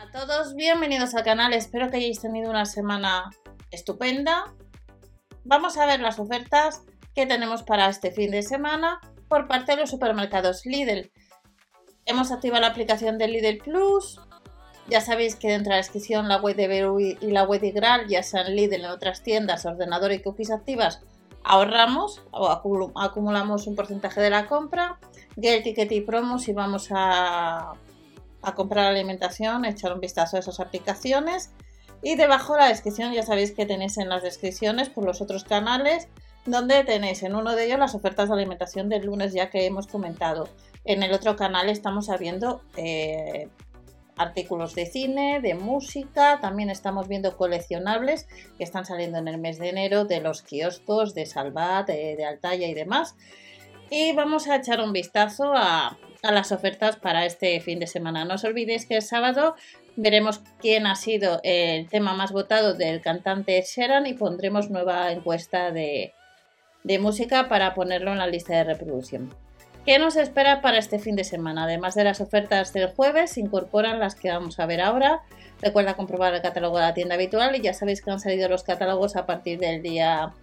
A todos, bienvenidos al canal, espero que hayáis tenido una semana estupenda. Vamos a ver las ofertas que tenemos para este fin de semana por parte de los supermercados Lidl. Hemos activado la aplicación de Lidl Plus. Ya sabéis que dentro de la descripción la web de Beru y la web de Gral, ya sean Lidl en otras tiendas, ordenador y cookies activas, ahorramos o acumulamos un porcentaje de la compra. Get Ticket y Promo si vamos a, a comprar alimentación, echar un vistazo a esas aplicaciones. Y debajo de la descripción ya sabéis que tenéis en las descripciones por los otros canales donde tenéis en uno de ellos las ofertas de alimentación del lunes ya que hemos comentado. En el otro canal estamos viendo eh, artículos de cine, de música, también estamos viendo coleccionables que están saliendo en el mes de enero de los kioscos de Salvat, de, de Altaya y demás. Y vamos a echar un vistazo a, a las ofertas para este fin de semana. No os olvidéis que el sábado veremos quién ha sido el tema más votado del cantante Sheran y pondremos nueva encuesta de, de música para ponerlo en la lista de reproducción. ¿Qué nos espera para este fin de semana? Además de las ofertas del jueves, se incorporan las que vamos a ver ahora. Recuerda comprobar el catálogo de la tienda habitual y ya sabéis que han salido los catálogos a partir del día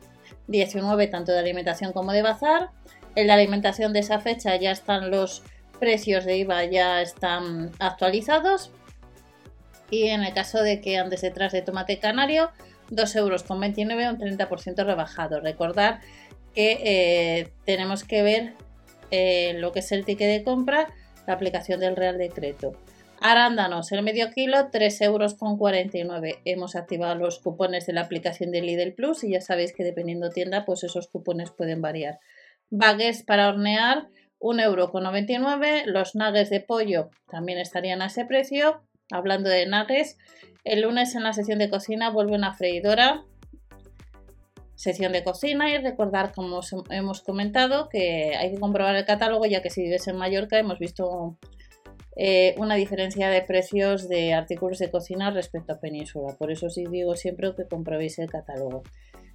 19, tanto de alimentación como de bazar. En la alimentación de esa fecha ya están los precios de IVA, ya están actualizados. Y en el caso de que andes detrás de tomate canario, 2,29 euros con un 30% rebajado. Recordar que eh, tenemos que ver eh, lo que es el ticket de compra, la aplicación del Real Decreto. Arándanos, el medio kilo, 3,49 euros. Con Hemos activado los cupones de la aplicación de Lidl Plus y ya sabéis que dependiendo tienda, pues esos cupones pueden variar. Bagues para hornear, 1,99 euro. Con Los nuggets de pollo también estarían a ese precio. Hablando de nuggets, el lunes en la sección de cocina vuelve una freidora sección de cocina y recordar, como hemos comentado, que hay que comprobar el catálogo ya que si vives en Mallorca hemos visto eh, una diferencia de precios de artículos de cocina respecto a Península. Por eso sí digo siempre que comprobéis el catálogo.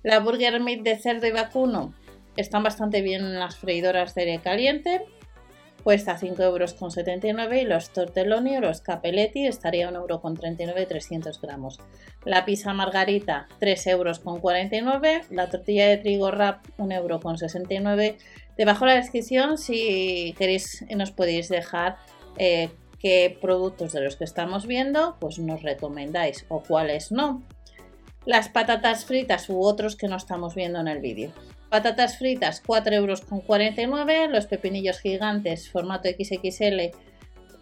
La Burger Meat de cerdo y vacuno están bastante bien en las freidoras de aire caliente. Cuesta 5,79 euros y los tortelloni o los capelletti estaría 1,39 euro 300 gramos. La pizza margarita 3,49 euros. La tortilla de trigo rap 1,69 euro. Debajo de la descripción si queréis nos podéis dejar eh, qué productos de los que estamos viendo pues nos recomendáis o cuáles no. Las patatas fritas u otros que no estamos viendo en el vídeo. Patatas fritas 4,49 euros. Los pepinillos gigantes formato XXL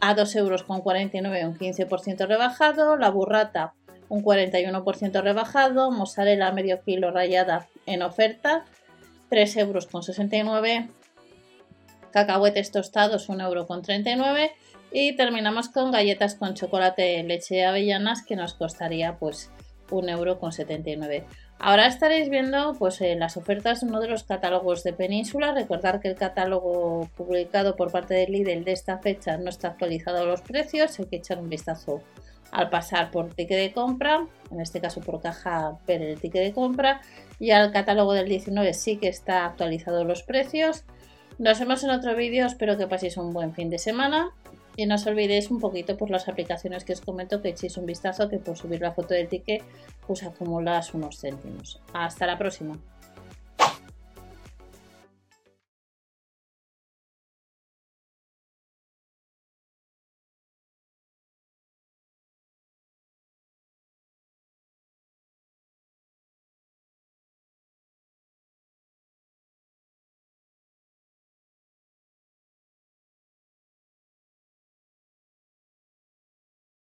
a 2,49 euros un 15% rebajado. La burrata un 41% rebajado. Mozzarella medio kilo rayada en oferta 3,69 euros. Cacahuetes tostados 1,39 euros. Y terminamos con galletas con chocolate, leche avellanas que nos costaría pues 1,79 euro. Ahora estaréis viendo pues, eh, las ofertas de uno de los catálogos de Península. Recordar que el catálogo publicado por parte de Lidl de esta fecha no está actualizado los precios. Hay que echar un vistazo al pasar por ticket de compra, en este caso por caja ver el ticket de compra. Y al catálogo del 19 sí que está actualizado los precios. Nos vemos en otro vídeo. Espero que paséis un buen fin de semana. Y no os olvidéis un poquito por las aplicaciones que os comento que echéis un vistazo que por subir la foto del ticket pues acumulas unos céntimos. Hasta la próxima.